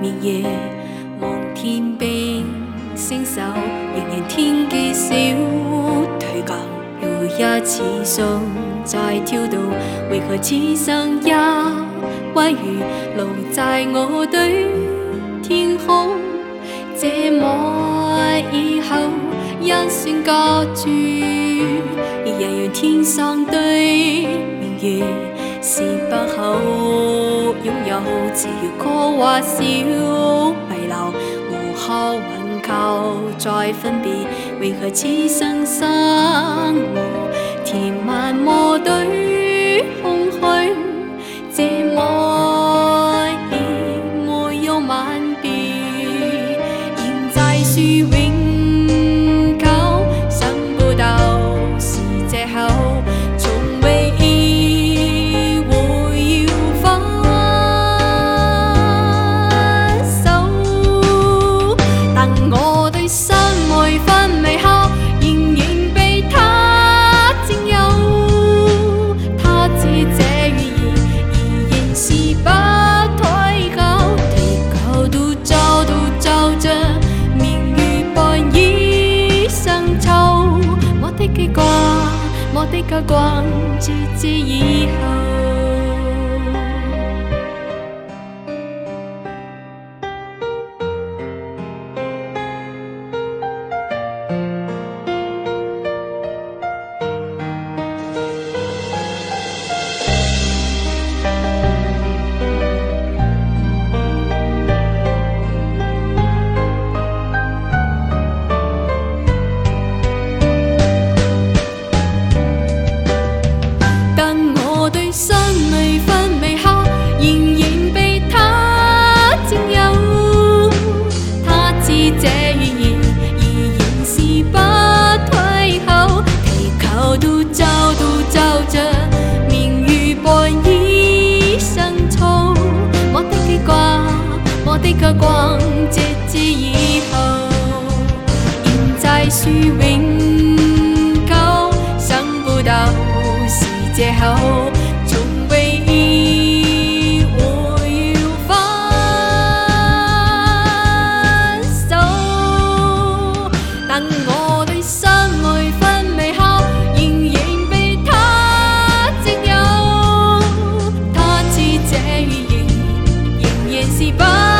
绵夜望天边，星宿仍然天际小退甲如一次心在跳动，为何此生也归于留在我对天空这么以后，一怨隔绝，仍然天上对明月。是不好拥有，只要歌或小遗留，无可挽救再分别，为何此生生无填万莫对。的高关，直自已。我的腳光，直至以後，現在樹永久，生不到是藉口。是吧？